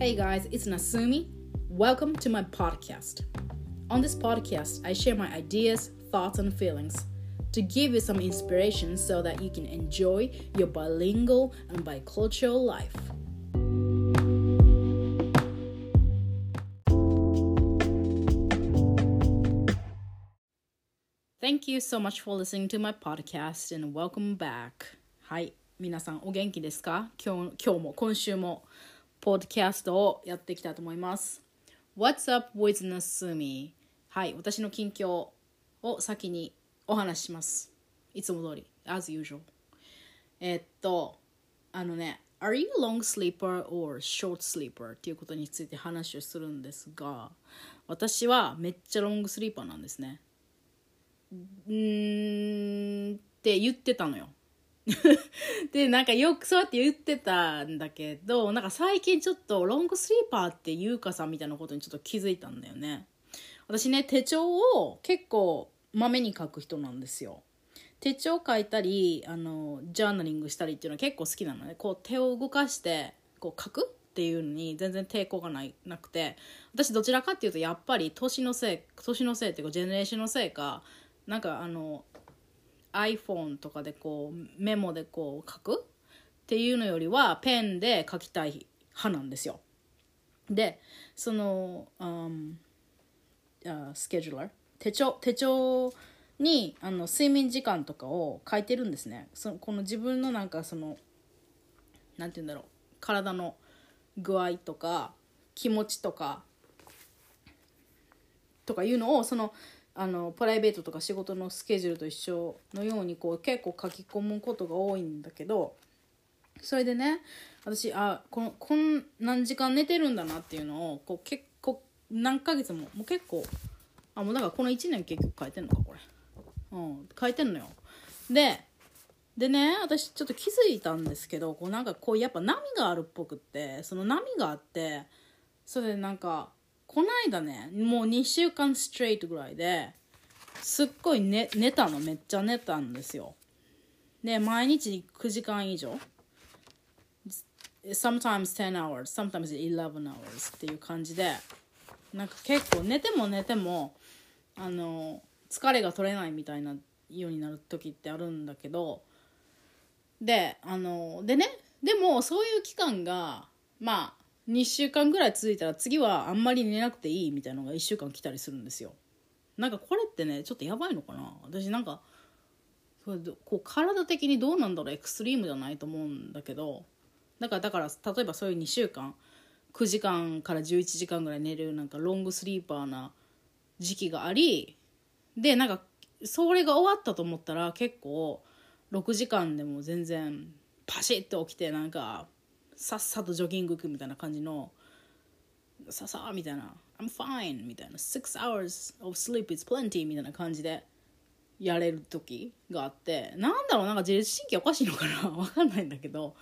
Hey guys, it's Nasumi. Welcome to my podcast. On this podcast, I share my ideas, thoughts, and feelings to give you some inspiration so that you can enjoy your bilingual and bicultural life. Thank you so much for listening to my podcast and welcome back. はい、皆さんお元気ですか今日今日も今週も ポッドキャストをやっていきたいと思います。What's up with Nasumi? はい、私の近況を先にお話しします。いつも通り、as usual。えっと、あのね、Are you long sleeper or short sleeper? っていうことについて話をするんですが、私はめっちゃロングスリーパーなんですね。うーんって言ってたのよ。でなんかよくそうやって言ってたんだけどなんか最近ちょっとロングスリーパーっていうかさんみたいなことにちょっと気づいたんだよね。私ね手帳を結構まめに書く人なんですよ。手帳書いたりあのジャーナリングしたりっていうのは結構好きなのね。こう手を動かしてこう書くっていうのに全然抵抗がないなくて。私どちらかっていうとやっぱり年のせい年のせいっていうかジェネレーションのせいかなんかあの iPhone とかでこうメモでこう書く？っていうのよりはペンで書きたい派なんですよ。でその、um, あスケジューラー手帳手帳にあの睡眠時間とかを書いてるんですね。そのこの自分のなんかそのなんて言うんだろう体の具合とか気持ちとかとかいうのをそのあのプライベートとか仕事のスケジュールと一緒のようにこう結構書き込むことが多いんだけどそれでね私あこのこん何時間寝てるんだなっていうのをこう結構何ヶ月ももう結構あもうだからこの1年結局書いてんのかこれ。うん書いてんのよ。ででね私ちょっと気づいたんですけどこうなんかこうやっぱ波があるっぽくってその波があってそれでなんかこないだねもう2週間ストレートぐらいですっごい寝寝たのめっちゃ寝たんですよ。で毎日9時間以上。Sometimes 10 hours sometimes 11 hours っていう感じで。なんか結構寝ても寝てもあの疲れが取れないみたいなようになる時ってあるんだけど。であのでねでもそういう期間がまあ2週間ぐらい続いたら次はあんまり寝なくていいみたいなのが1週間来たりするんですよ。なんかこれってねちょっとやばいのかな？私なんかそれでこう体的にどうなんだろう？エクストリームじゃないと思うんだけどだからだから例えばそういう2週間9時間から11時間ぐらい寝るなんかロングスリーパーな時期がありでなんかそれが終わったと思ったら結構6時間でも全然パシッと起きてなんかさっさとジョギング行くみたいな感じのささみたいな I'm fine みたいな。6 hours of sleep is plenty みたいな感じでやれる時があって。なんだろうなんか自律神経おかしいのかな？わかんないんだけど。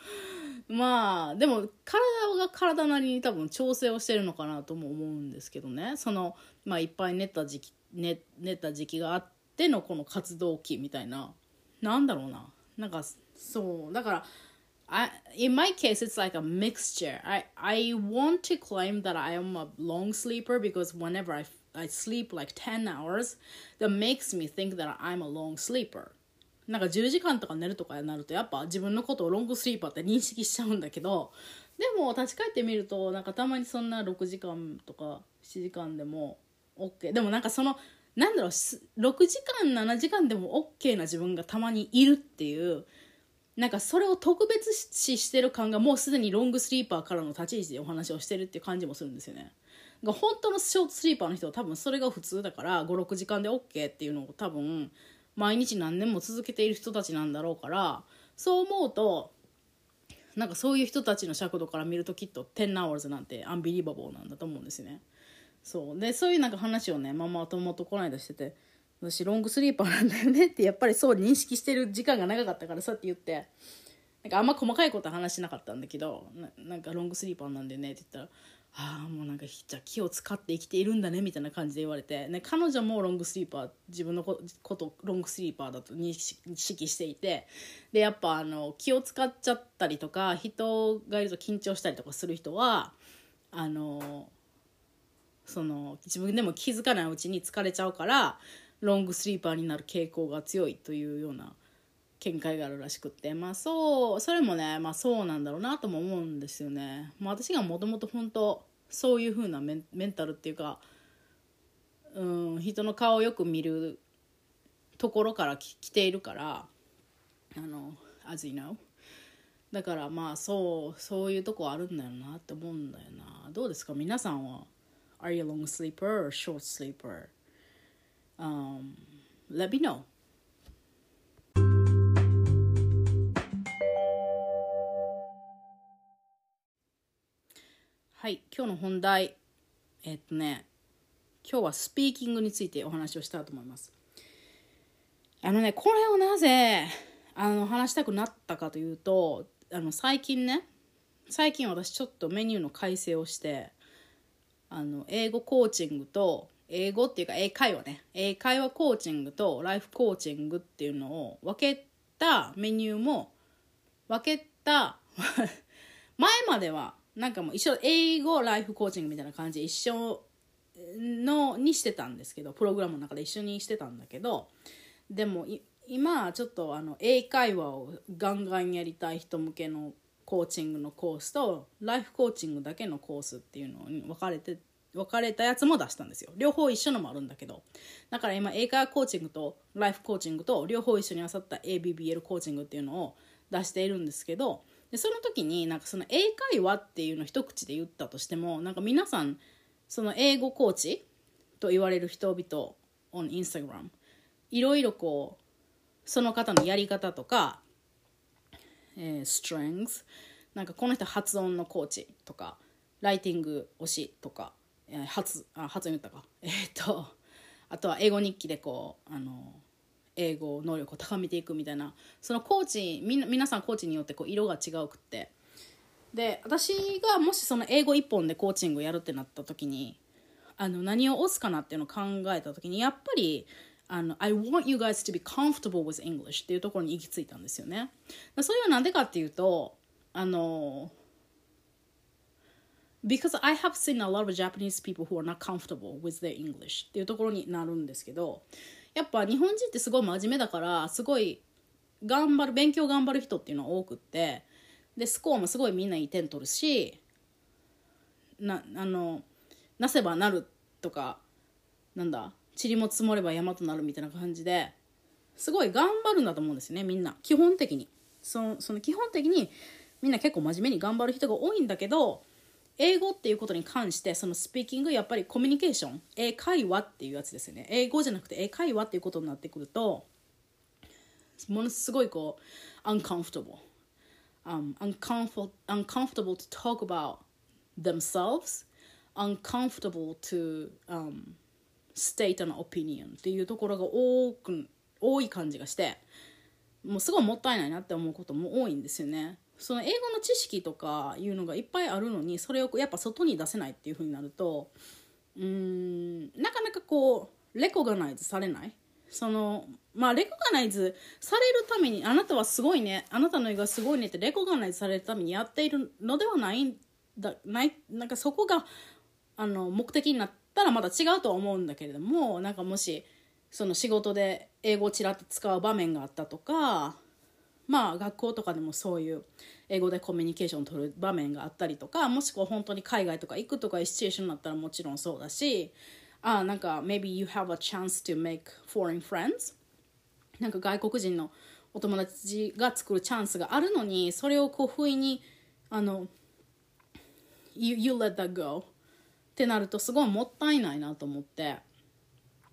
まあでも体が体なりに多分調整をしてるのかなとも思うんですけどね。そのまあいっぱい寝た時期寝寝た時期があってのこの活動期みたいな。なんだろうな。なんかそう。だから I, in my case, it's like a mixture. I, I want to claim that I am a long sleeper because whenever I, I sleep like 10 hours, that makes me think that I'm a long sleeper. なんか10時間とか寝るとかになるとやっぱ自分のことをロングスリーパーって認識しちゃうんだけどでも立ち返ってみるとなんかたまにそんな6時間とか7時間でも OK でもなんかそのなんだろう6時間7時間でも OK な自分がたまにいるっていうなんかそれを特別視してる感がもうすでにロングスリーパーからの立ち位置でお話をしてるっていう感じもするんですよね。が本当のショートスリーパーの人は多分それが普通だから56時間で OK っていうのを多分毎日何年も続けている人たちなんだろうからそう思うとなんかそういう人たちの尺度から見るときっと10 hours なんてアンビリバボーなんだと思うんですね。そうでそういうなんか話をねママ友とこの間してて私ロングスリーパーなんだよねってやっぱりそう認識してる時間が長かったからそうやって言って。なんかあんま細かいことは話しなかったんだけどなんかロングスリーパーなんだよねって言ったらああもうなんかじゃあ気を使って生きているんだねみたいな感じで言われて、ね、彼女もロングスリーパー自分のことロングスリーパーだと認識していてでやっぱあの気を使っちゃったりとか人がいると緊張したりとかする人はあのその自分でも気づかないうちに疲れちゃうからロングスリーパーになる傾向が強いというような見解があるらしくって。まあそうそれもねまあそうなんだろうなとも思うんですよね。まあ、私がもともと本当そういう風なメンメンタルっていうかうん人の顔をよく見るところからき来ているからあの as you know だからまあそうそういうとこあるんだよなって思うんだよな。どうですか？皆さんは？Are you a long sleeper or short sleeper? Um, let me know. はい今日の本題えっとね今日はスピーキングについてお話をしたいと思いますあのねこれをなぜあの話したくなったかというとあの最近ね最近私ちょっとメニューの改正をしてあの英語コーチングと英語っていうか英会話ね。英会話コーチングとライフコーチングっていうのを分けたメニューも分けた 前まではなんかもう一緒英語ライフコーチングみたいな感じで一緒のにしてたんですけどプログラムの中で一緒にしてたんだけどでも今ちょっとあの英会話をガンガンやりたい人向けのコーチングのコースとライフコーチングだけのコースっていうのに分かれて分かれたやつも出したんですよ。両方一緒のもあるんだけど。だから今英会話コーチングとライフコーチングと両方一緒にあさった ABBL コーチングっていうのを出しているんですけどでその時になんかその英会話っていうのを一口で言ったとしてもなんか皆さんその英語コーチと言われる人々 on Instagram いろいろこうその方のやり方とか、えー、strength なんかこの人発音のコーチとかライティング推しとか、えー、発あ発音言ったか。えー、っとあとは英語日記でこうあの英語能力を高めていくみたいな。そのコーチみ皆さんコーチによってこう色が違うくって。で私がもしその英語一本でコーチングをやるってなった時にあの何を押すかなっていうのを考えた時にやっぱりあの I want you guys to be comfortable with English っていうところに行き着いたんですよね。それはなんでかっていうとあの because I have seen a lot of Japanese people who are not comfortable with their English. っていうところになるんですけどやっぱ日本人ってすごい真面目だからすごい頑張る勉強頑張る人っていうのは多くってでスコアもすごいみんないい点取るしなあのなせばなるとかなんだ塵も積もれば山となるみたいな感じですごい頑張るんだと思うんですよねみんな。基本的に。そのその基本的にみんな結構真面目に頑張る人が多いんだけど英語っていうことに関してそのスピーキングやっぱりコミュニケーション英会話っていうやつですよね。英語じゃなくて英会話っていうことになってくるとものすごいこう uncomfortable、um, uncomfortable uncomfortable to talk about themselves. Uncomfortable to、um, state an opinion. っていうところが多く多い感じがしてもうすごいもったいないなって思うことも多いんですよね。その英語の知識とかいうのがいっぱいあるのにそれをやっぱ外に出せないっていうふうになるとうんなかなかこうレコガナイズされない？そのまあレコガナイズされるためにあなたはすごいねあなたの英語がすごいねってレコガナイズされるためにやっているのではないだないなんかそこがあの目的になったらまた違うとは思うんだけれどもなんかもしその仕事で英語をちらっと使う場面があったとかまあ学校とかでもそういう英語でコミュニケーション取る場面があったりとかもしくは本当に海外とか行くとかシチュエーションになったらもちろんそうだしあなんか maybe you have a chance to make foreign friends なんか外国人のお友達が作るチャンスがあるのにそれをこう不意にあの you, you let that go ってなるとすごいもったいないなと思って。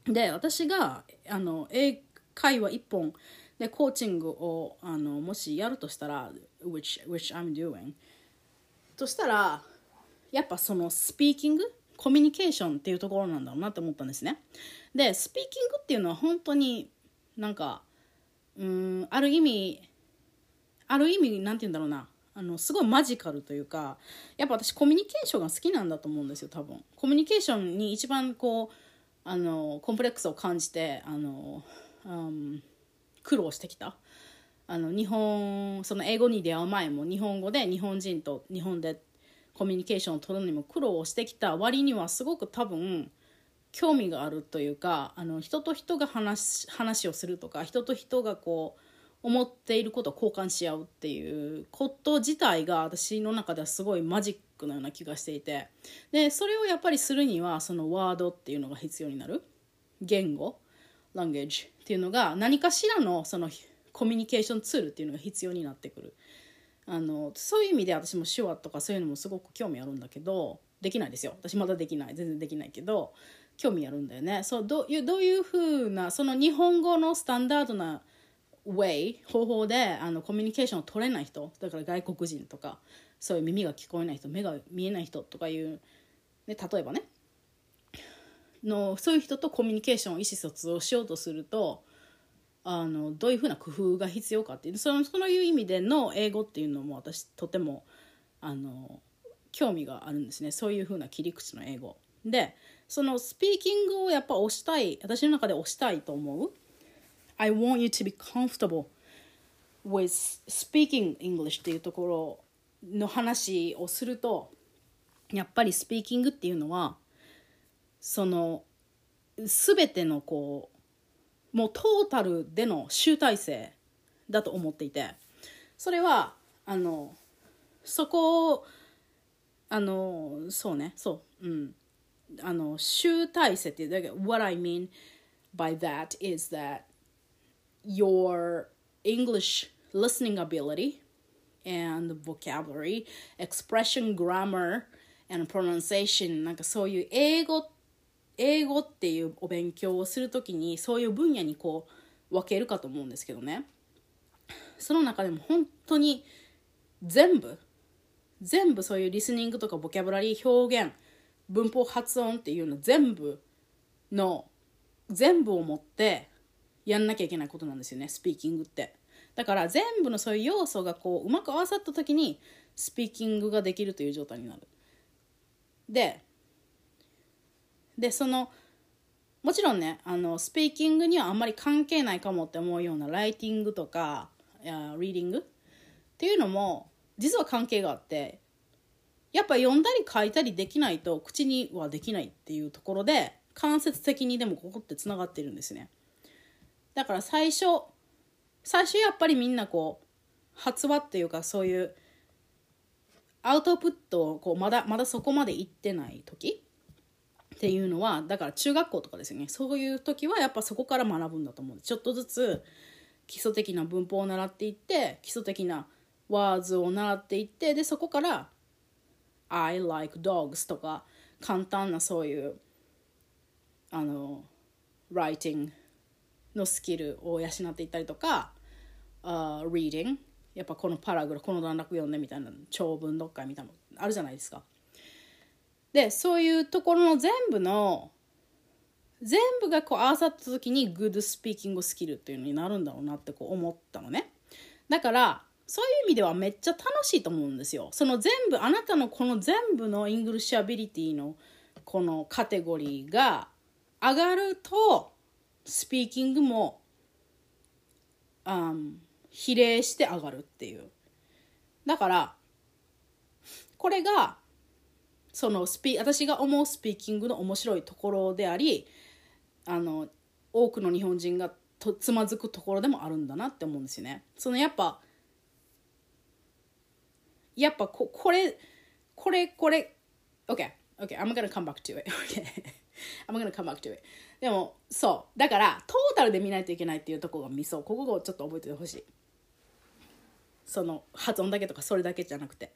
で私があの英会話一本でコーチングをあのもしやるとしたら which, which I'm doing としたらやっぱそのスピーキングコミュニケーションっていうところなんだろうなって思ったんですね。でスピーキングっていうのは本当になんかうんある意味ある意味なんて言うんだろうな。あのすごいマジカルというかやっぱ私コミュニケーションが好きなんだと思うんですよ多分。コミュニケーションに一番こうあのコンプレックスを感じてあの、うん、苦労してきた。あの日本その英語に出会う前も日本語で日本人と日本でコミュニケーションを取るのにも苦労をしてきた割にはすごく多分興味があるというかあの人と人が話話をするとか人と人がこう思っていることを交換し合うっていうこと自体が私の中ではすごいマジックのような気がしていて。でそれをやっぱりするにはそのワードっていうのが必要になる。言語。language っていうのが何かしらのそのコミュニケーションツールっていうのが必要になってくる。あのそういう意味で私も手話とかそういうのもすごく興味あるんだけどできないですよ。私まだできない。全然できないけど興味あるんだよね。そうどういうどういうふうなその日本語のスタンダードな way 方法であのコミュニケーションを取れない人だから外国人とかそういう耳が聞こえない人目が見えない人とかいう、ね、例えばねのそういう人とコミュニケーションを意思疎通をしようとするとあのどういうふうな工夫が必要かっていうそのそういう意味での英語っていうのも私とてもあの興味があるんですねそういうふうな切り口の英語。でそのスピーキングをやっぱ押したい私の中で押したいと思う I want you to be comfortable with speaking English っていうところの話をするとやっぱりスピーキングっていうのはその全てのこうもうトータルでの集大成だと思っていてそれはあのそこあのそうねそううんあの集大成っていうだけ What I mean by that is that your English listening ability and vocabulary, expression, grammar, and pronunciation なんかそういう英語英語っていうお勉強をするときにそういう分野にこう分けるかと思うんですけどね。その中でも本当に全部全部そういうリスニングとかボキャブラリー表現文法発音っていうの全部の全部を持ってやんなきゃいけないことなんですよねスピーキングって。だから全部のそういう要素がこううまく合わさった時にスピーキングができるという状態になる。ででそのもちろんねあのスピーキングにはあんまり関係ないかもって思うようなライティングとかやリーディング？っていうのも実は関係があってやっぱ読んだり書いたりできないと口にはできないっていうところで間接的にでもここってつながってるんですね。だから最初最初やっぱりみんなこう発話っていうかそういうアウトプットをこうまだまだそこまで行ってない時っていうのはだから中学校とかですよね。そういう時はやっぱそこから学ぶんだと思うちょっとずつ基礎的な文法を習っていって基礎的なワーズを習っていってでそこから「I like dogs」とか簡単なそういうあの writing のスキルを養っていったりとか、uh, reading やっぱこのパラグラフこの段落読んでみたいな長文読解みたいなのあるじゃないですか。でそういうところの全部の全部がこう合わさった時にグッドスピーキングスキルっていうのになるんだろうなってこう思ったのね。だからそういう意味ではめっちゃ楽しいと思うんですよ。その全部あなたのこの全部の English ability のこのカテゴリーが上がるとスピーキングも、うん、比例して上がるっていうだからこれがそのスピ私が思うスピーキングの面白いところでありあの多くの日本人がとつまずくところでもあるんだなって思うんですよね。そのやっぱやっぱここれこれこれ OK OK I'm gonna come back to it OK I'm gonna come back to it. でもそう。だからトータルで見ないといけないっていうとこがミソ。ここをちょっと覚えててほしい。その発音だけとかそれだけじゃなくて、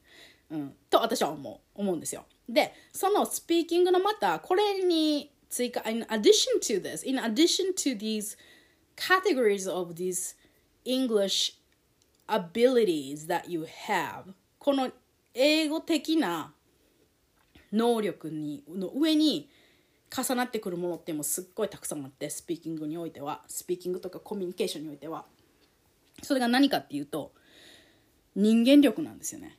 うん、と私は思う。思うんですよ。でそのスピーキングのまたこれに追加 in addition to this in addition to these categories of these English abilities that you have この英語的な能力にの上に重なってくるものってもうすっごいたくさんあってスピーキングにおいてはスピーキングとかコミュニケーションにおいては。それが何かっていうと人間力なんですよね。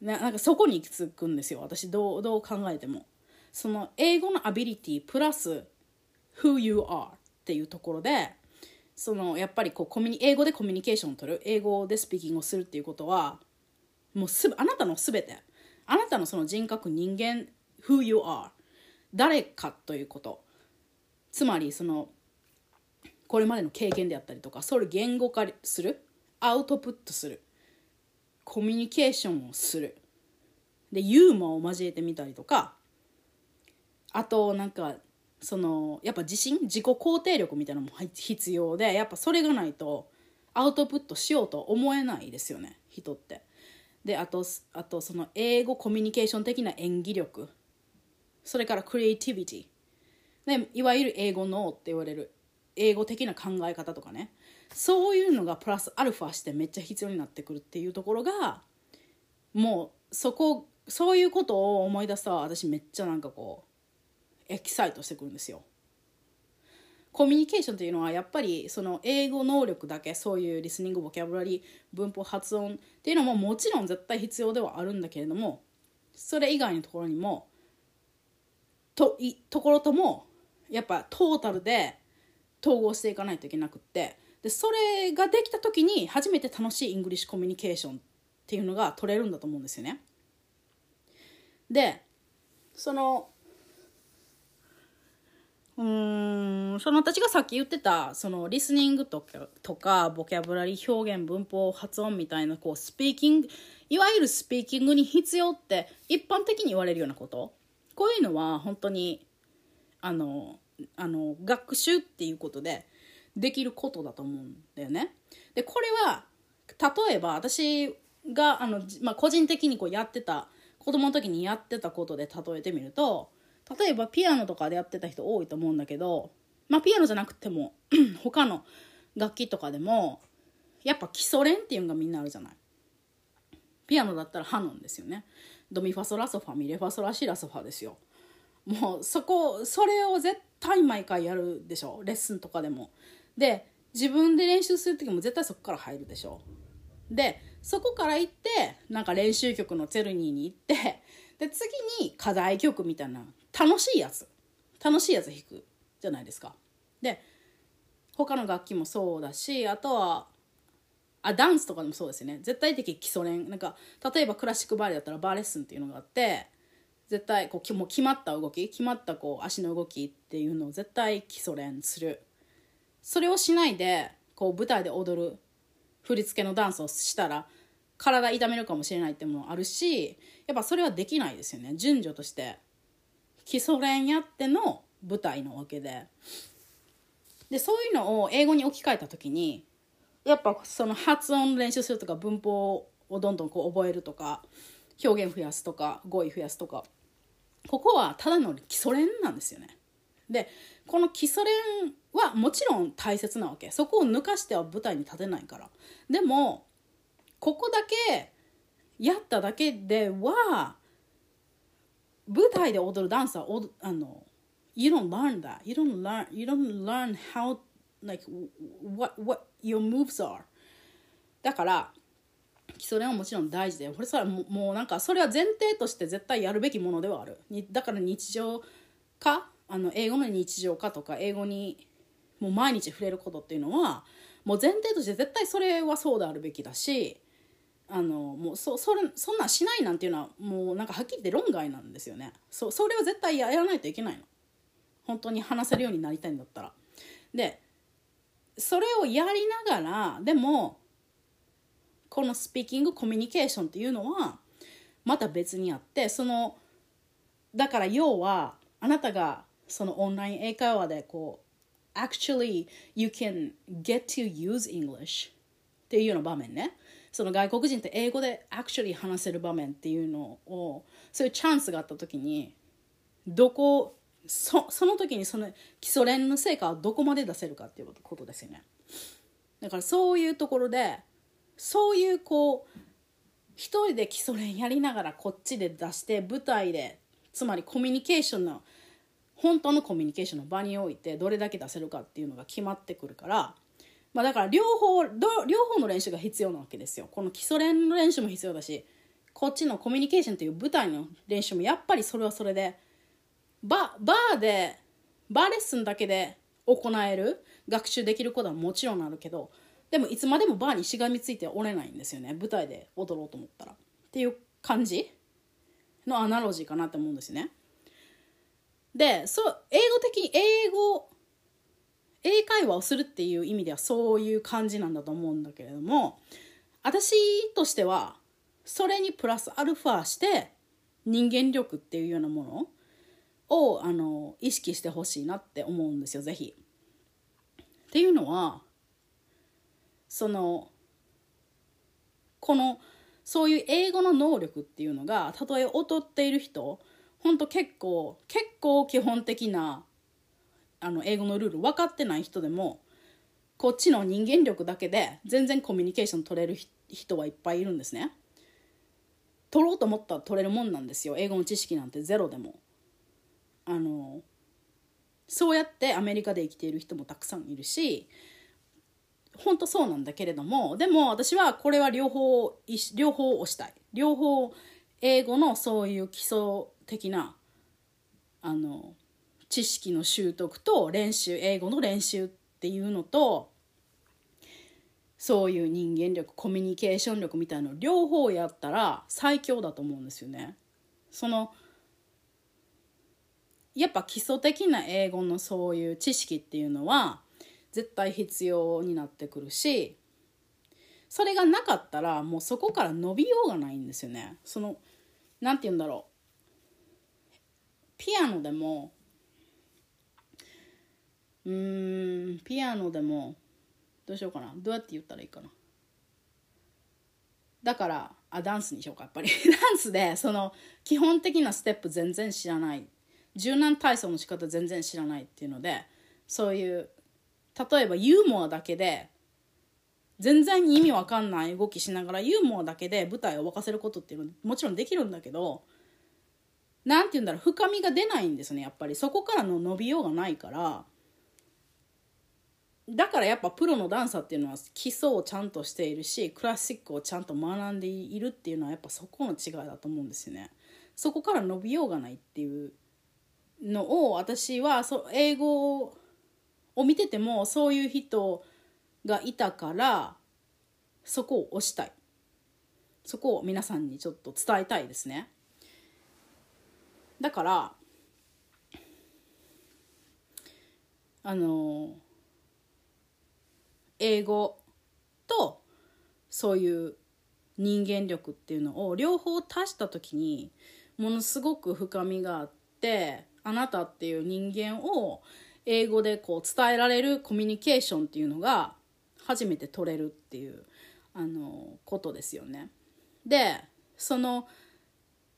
なんかそこに行き着くんですよ私。どうどう考えても。その英語のアビリティプラス who you are っていうところでそのやっぱりこうコミュニ英語でコミュニケーションを取る英語でスピーキングをするっていうことはもうすあなたの全て。あなたのその人格人間 who you are 誰かということ。つまりそのこれまでの経験であったりとかそれ言語化するアウトプットする。コミュニケーションをする。でユーモアを交えてみたりとかあとなんかそのやっぱ自信自己肯定力みたいなのも必要でやっぱそれがないとアウトプットしようと思えないですよね人って。であとあとその英語コミュニケーション的な演技力。それからクリエイティビティ。でいわゆる英語脳って言われる英語的な考え方とかね。そういうのがプラスアルファしてめっちゃ必要になってくるっていうところがもうそこそういうことを思い出すと私めっちゃなんかこうエキサイトしてくるんですよ。コミュニケーションというのはやっぱりその英語能力だけそういうリスニングボキャブラリー文法発音っていうのももちろん絶対必要ではあるんだけれどもそれ以外のところにもといところともやっぱトータルで統合していかないといけなくってでそれができた時に初めて楽しい English communication っていうのが取れるんだと思うんですよね。でそのうんその私がさっき言ってたそのリスニングとかとかボキャブラリー表現文法発音みたいなこうスピーキングいわゆるスピーキングに必要って一般的に言われるようなことこういうのは本当にあのあの学習っていうことでできることだと思うんだよね。でこれは例えば私があの、まあ、個人的にこうやってた子供の時にやってたことで例えてみると例えばピアノとかでやってた人多いと思うんだけど、まあ、ピアノじゃなくても 他の楽器とかでもやっぱ基礎練っていうのがみんなあるじゃない。ピアノだったらハノンですよね。ドミファソラソファミレファソラシラソファですよ。もうそこそれを絶対毎回やるでしょレッスンとかでも。で自分で練習する時も絶対そこから入るでしょ。でそこから行ってなんか練習曲のツェルニーに行ってで次に課題曲みたいな楽しいやつ。楽しいやつ弾くじゃないですか。で他の楽器もそうだしあとはあダンスとかでもそうですよね。絶対的基礎練。なんか例えばクラシックバレエだったらバーレッスンっていうのがあって絶対こうもう決まった動き決まったこう足の動きっていうのを絶対基礎練する。それをしないでこう舞台で踊る振り付けのダンスをしたら体痛めるかもしれないってもあるしやっぱそれはできないですよね。順序として。基礎練やっての舞台なわけで。でそういうのを英語に置き換えた時にやっぱその発音練習するとか文法をどんどんこう覚えるとか表現増やすとか語彙増やすとかここはただの基礎練なんですよね。でこの基礎練はもちろん大切なわけ。そこを抜かしては舞台に立てないから。でもここだけやっただけでは舞台で踊るダンスはあの You don't learn that. You don't learn you don't learn how like what what your moves are. だから基礎練はもちろん大事で。これさももうなんかそれは前提として絶対やるべきものではある。だから日常化あの英語の日常化とか英語にもう毎日触れることっていうのはもう前提として絶対それはそうであるべきだしあのもうそそれそんなんしないなんていうのはもうなんかはっきり言って論外なんですよね。そそれは絶対やらないといけないの。本当に話せるようになりたいんだったら。でそれをやりながらでもこのスピーキングコミュニケーションっていうのはまた別にあってそのだから要はあなたがそのオンライン英会話でこう actually you can get to use English っていうような場面ね。その外国人って英語で actually 話せる場面っていうのをそういうチャンスがあった時にどこそその時にその基礎練の成果をどこまで出せるかっていうことですよね。だからそういうところでそういうこう一人で基礎練やりながらこっちで出して舞台でつまりコミュニケーションの本当のコミュニケーションの場においてどれだけ出せるかっていうのが決まってくるから、まあ、だから両方両方の練習が必要なわけですよこの基礎練の練習も必要だしこっちのコミュニケーションという舞台の練習もやっぱりそれはそれでババーでバーレッスンだけで行える学習できることはもちろんあるけどでもいつまでもバーにしがみついておれないんですよね舞台で踊ろうと思ったらっていう感じのアナロジーかなって思うんですね。でそう英語的に英語英会話をするっていう意味ではそういう感じなんだと思うんだけれども私としてはそれにプラスアルファして人間力っていうようなものをあの意識してほしいなって思うんですよ是非。っていうのはそのこのそういう英語の能力っていうのがたとえ劣っている人ほんと結構結構基本的なあの英語のルール分かってない人でもこっちの人間力だけで全然コミュニケーション取れる人はいっぱいいるんですね。取ろうと思ったら取れるもんなんですよ英語の知識なんてゼロでも。あのそうやってアメリカで生きている人もたくさんいるし本当そうなんだけれどもでも私はこれは両方両方押したい両方英語のそういう基礎的なあの知識の習得と練習英語の練習っていうのとそういう人間力コミュニケーション力みたいなの両方やったら最強だと思うんですよね。そのやっぱ基礎的な英語のそういう知識っていうのは絶対必要になってくるしそれがなかったらもうそこから伸びようがないんですよね。その何て言うんだろうピアノでもうーんピアノでもどうしようかな。どうやって言ったらいいかな。だからあダンスにしようかやっぱり。ダンスでその基本的なステップ全然知らない。柔軟体操の仕方全然知らないっていうのでそういう例えばユーモアだけで全然意味わかんない動きしながらユーモアだけで舞台を沸かせることっていうのはもちろんできるんだけど何て言うんだろう深みが出ないんですねやっぱりそこからの伸びようがないからだからやっぱプロのダンサーっていうのは基礎をちゃんとしているしクラシックをちゃんと学んでいるっていうのはやっぱそこの違いだと思うんですよね。そこから伸びようがないっていうのを私はそ英語を見ててもそういう人がいたからそこを押したいそこを皆さんにちょっと伝えたいですね。だからあの英語とそういう人間力っていうのを両方足した時にものすごく深みがあってあなたっていう人間を英語でこう伝えられるコミュニケーションっていうのが初めて取れるっていうあのことですよね。でその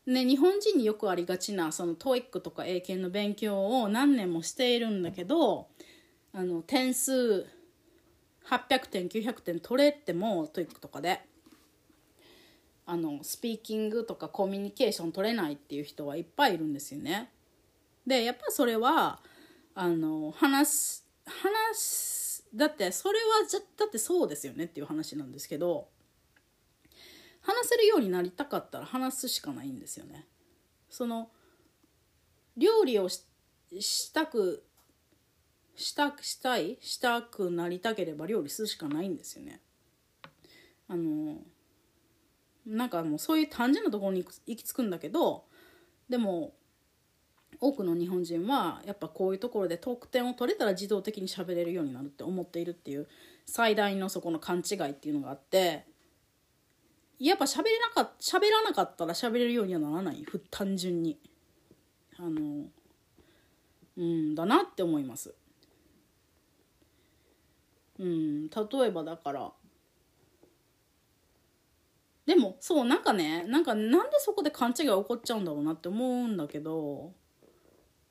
ね日本人によくありがちなその TOEIC とか英検の勉強を何年もしているんだけどあの点数800点900点取れても TOEIC とかであのスピーキングとかコミュニケーション取れないっていう人はいっぱいいるんですよね。でやっぱそれはあの話す話すだってそれはじゃだってそうですよねっていう話なんですけど話せるようになりたかったら話すしかないんですよね。その料理をしたくしたくしたいしたくなりたければ料理するしかないんですよね。あのなんかもうそういう単純なところに行き着くんだけどでも多くの日本人はやっぱこういうところで得点を取れたら自動的に喋れるようになるって思っているっていう最大のそこの勘違いっていうのがあってやっぱ喋れなか喋らなかったら喋れるようにはならない？単純に。あのうんだなって思います。うん例えばだから。でもそうなんかねなんかなんでそこで勘違い起こっちゃうんだろうなって思うんだけど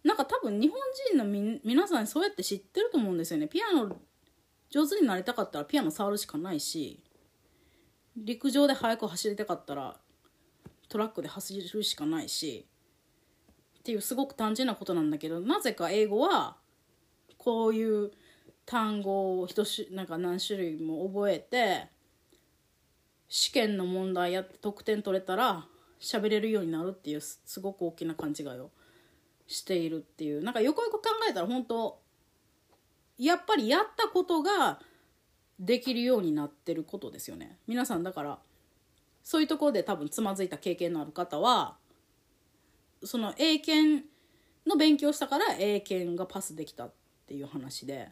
なんか多分日本人のみ皆さんそうやって知ってると思うんですよね。ピアノ上手になりたかったらピアノ触るしかないし。陸上で速く走りたかったらトラックで走るしかないしっていうすごく単純なことなんだけどなぜか英語はこういう単語を一種なんか何種類も覚えて試験の問題やって得点取れたら喋れるようになるっていうすごく大きな勘違いをしているっていう。なんかよくよく考えたら本当やっぱりやったことができるようになってることですよね。皆さんだからそういうところで多分つまずいた経験のある方はその英検の勉強したから英検がパスできたっていう話で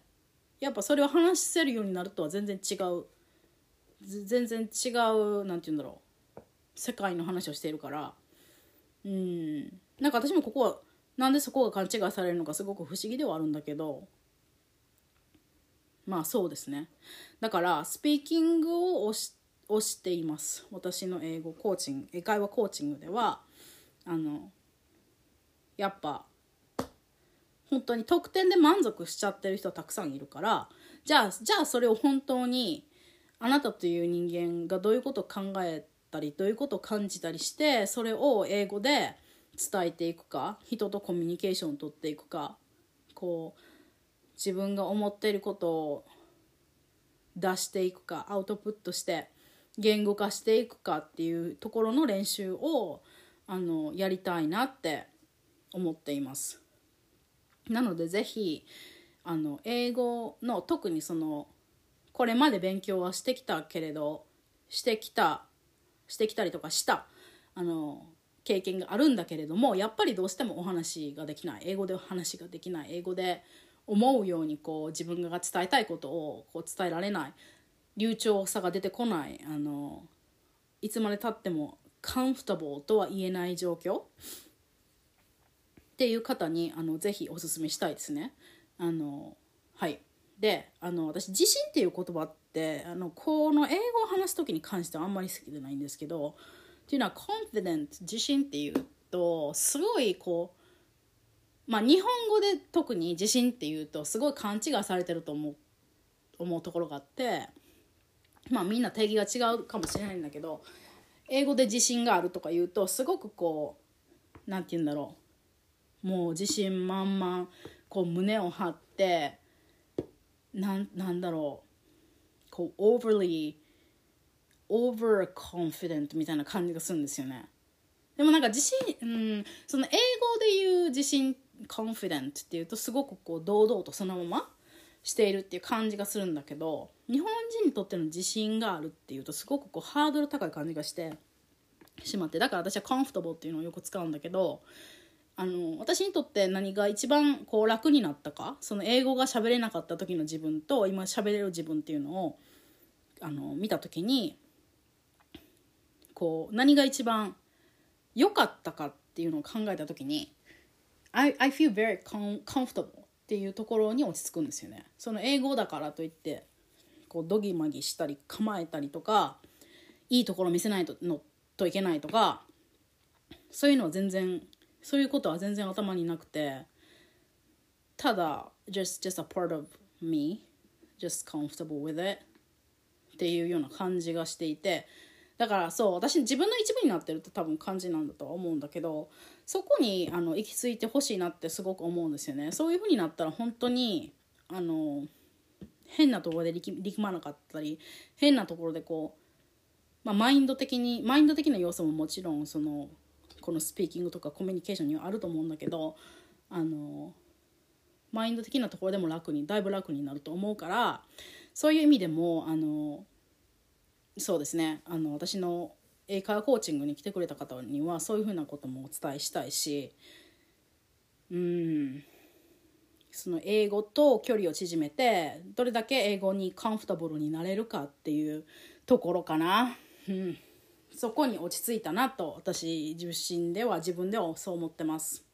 やっぱそれを話せるようになるとは全然違う全然違うなんて言うんだろう世界の話をしているからうん。なんか私もここはなんでそこが勘違いされるのかすごく不思議ではあるんだけどまあそうですね。だからスピーキングを押し押しています。私の英語コーチング英会話コーチングではあのやっぱ本当に得点で満足しちゃってる人たくさんいるからじゃあじゃあそれを本当にあなたという人間がどういうことを考えたりどういうことを感じたりしてそれを英語で伝えていくか人とコミュニケーションをとっていくかこう自分が思っていることを出していくかアウトプットして言語化していくかっていうところの練習をあのやりたいなって思っています。なのでぜひあの英語の特にそのこれまで勉強はしてきたけれどしてきたしてきたりとかしたあの経験があるんだけれどもやっぱりどうしてもお話ができない英語でお話ができない英語で思うようにこう自分が伝えたいことをこう伝えられない流暢さが出てこないあのいつまでたってもカンフタボーとは言えない状況っていう方にあのぜひおすすめしたいですね。あのはいであの私自信っていう言葉ってあのこの英語を話す時に関してはあんまり好きでないんですけどっていうのは confident 自信っていうとすごいこうまあ日本語で特に自信っていうとすごい勘違いされてると思う思うところがあってまあみんな定義が違うかもしれないんだけど英語で自信があるとか言うとすごくこう何て言うんだろう。もう自信満々こう胸を張ってなんなんだろう。こう overly overconfident みたいな感じがするんですよね。でもなんか自信、うん、その英語で言う自信 confident っていうとすごくこう堂々とそのまましているっていう感じがするんだけど日本人にとっての自信があるっていうとすごくこうハードル高い感じがしてしまってだから私は comfortable っていうのをよく使うんだけどあの私にとって何が一番こう楽になったかその英語が喋れなかった時の自分と今喋れる自分っていうのをあの見た時にこう何が一番良かったかっていうのを考えた時に I, I feel very comfortable っていうところに落ち着くんですよね。その英語だからといってこうドギマギしたり構えたりとかいいところ見せないとのといけないとかそういうのは全然そういうことは全然頭になくてただ just, just a part of me just comfortable with it っていうような感じがしていてだからそう私自分の一部になってるって多分感じなんだとは思うんだけどそこにあの行き着いてほしいなってすごく思うんですよね。そういう風になったら本当にあの変なところで力力まなかったり変なところでこう、まあ、マインド的にマインド的な要素ももちろんそのこのスピーキングとかコミュニケーションにはあると思うんだけどあのマインド的なところでも楽にだいぶ楽になると思うからそういう意味でもあのそうですね。あの私の英会話コーチングに来てくれた方にはそういうふうなこともお伝えしたいしうん。その英語と距離を縮めてどれだけ英語にカンフタブルになれるかっていうところかな。うん。そこに落ち着いたなと私自身では自分ではそう思ってます。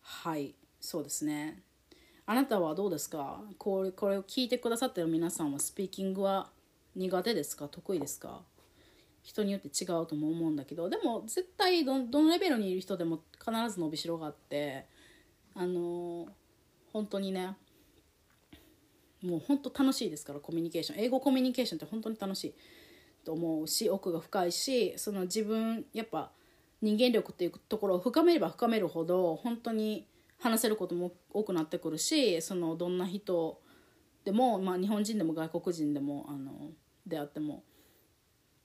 はい。そうですね。あなたはどうですか？これこれを聞いてくださってる皆さんはスピーキングは苦手ですか？得意ですか？人によって違うとも思うんだけどでも絶対どのレベルにいる人でも必ず伸びしろがあってあの本当にねもう本当楽しいですからコミュニケーション。英語コミュニケーションって本当に楽しいと思うし奥が深いしその自分やっぱ人間力っていうところを深めれば深めるほど本当に話せることも多くなってくるしそのどんな人でも、まあ、日本人でも外国人でもあのであっても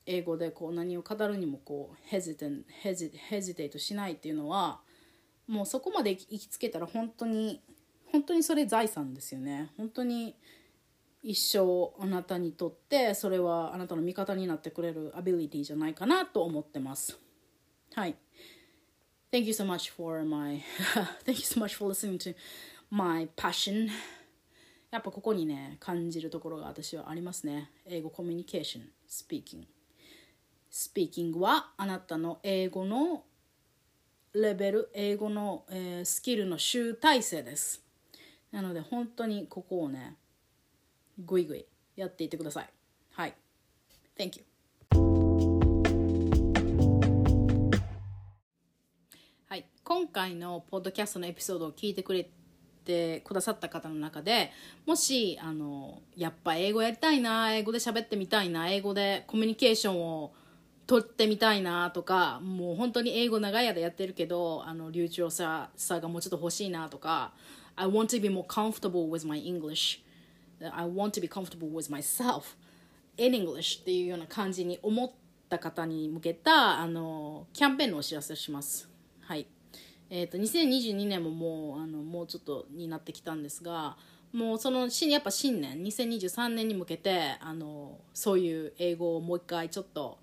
英語でこう何を語るにもこうヘジテンヘジヘジテイトしないっていうのはもうそこまで行きつけたら本当に本当にそれ財産ですよね。本当に一生あなたにとってそれはあなたの味方になってくれるアビリティじゃないかなと思ってます。はい。Thank you so much for my thank you so much for listening to my passion. やっぱここにね感じるところが私はありますね。英語コミュニケーションスピーキングスピーキングはあなたの英語のレベル英語の、えー、スキルの集大成です。なので本当にここをねぐいぐいやっていってください。はい。Thank you. はい。今回のポッドキャストのエピソードを聞いてくれてくださった方の中でもしあのやっぱ英語やりたいな英語で喋ってみたいな英語でコミュニケーションを取ってみたいなとかもう本当に英語長い間やってるけどあの流暢ささがもうちょっと欲しいなとか I want to be more comfortable with my English. I want to be comfortable with myself in English っていうような感じに思った方に向けたあのキャンペーンのお知らせします。はい。えーと、2022年ももうあのもうちょっとになってきたんですがもうそのやっぱ新年2023年に向けてあのそういう英語をもう一回ちょっと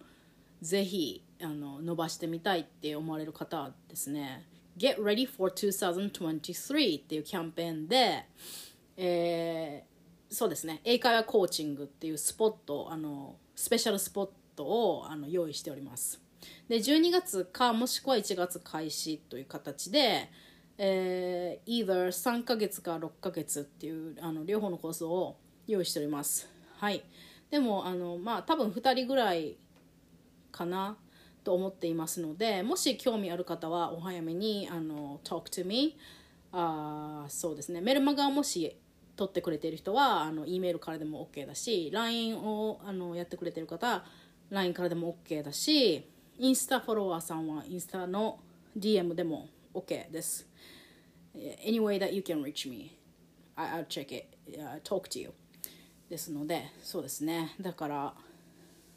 ぜひあの伸ばしてみたいって思われる方はですね。Get Ready for 2023っていうキャンペーンで、えー、そうですね。英会話コーチングっていうスポットあのスペシャルスポットをあの用意しております。で12月かもしくは1月開始という形で、えー、either 3ヶ月か6ヶ月っていうあの両方のコースを用意しております。はい。でもあのまあ多分2人ぐらいかなと思っていますのでもし興味ある方はお早めにあの talk to me あそうですねメルマガをもし取ってくれている人はあの E メールからでも OK だし LINE をあのやってくれてる方は LINE からでも OK だしインスタフォロワーさんはインスタの DM でも OK です。Any way that you can reach me, I'll check it, talk to you. ですので、そうですね。だから、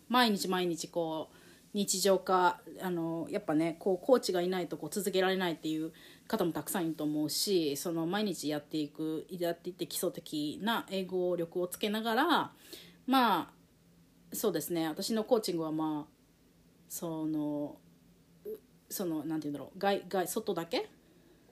毎日毎日こう、日常化あのやっぱねこうコーチがいないとこう続けられないっていう方もたくさんいると思うしその毎日やっていくやっていって基礎的な英語力をつけながらまあそうですね私のコーチングはまあそのそのなんて言うんだろう外外外だけ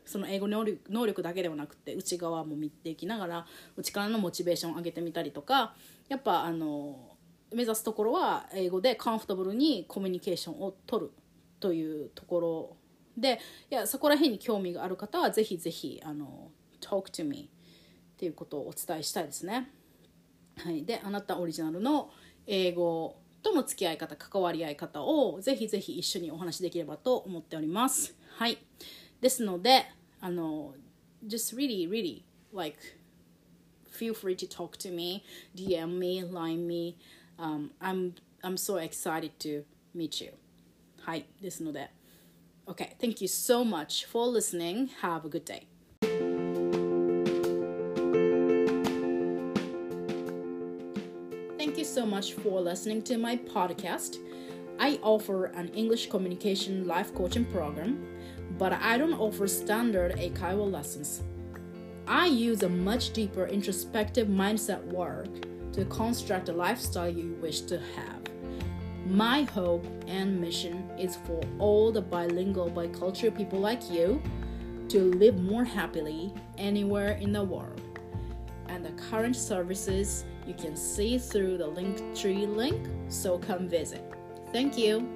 その英語能力能力だけではなくて内側も見ていきながら内からのモチベーションを上げてみたりとかやっぱあの目指すところは英語でカンフトブルにコミュニケーションを取るというところでいやそこら辺に興味がある方はぜひぜひあの talk to me っていうことをお伝えしたいですね。はい、であなたオリジナルの英語との付き合い方関わり合い方をぜひぜひ一緒にお話しできればと思っております。はい。ですのであの just really really like feel free to talk to me DM me line me、um, I'm I'm so excited to meet you はいですので Okay, thank you so much for listening. Have a good day. Thank you so much for listening to my podcast. I offer an English communication life coaching program, but I don't offer standard Eikaiwa lessons. I use a much deeper introspective mindset work to construct the lifestyle you wish to have. My hope and mission is for all the bilingual, bicultural people like you to live more happily anywhere in the world. And the current services you can see through the Linktree link, so come visit. Thank you.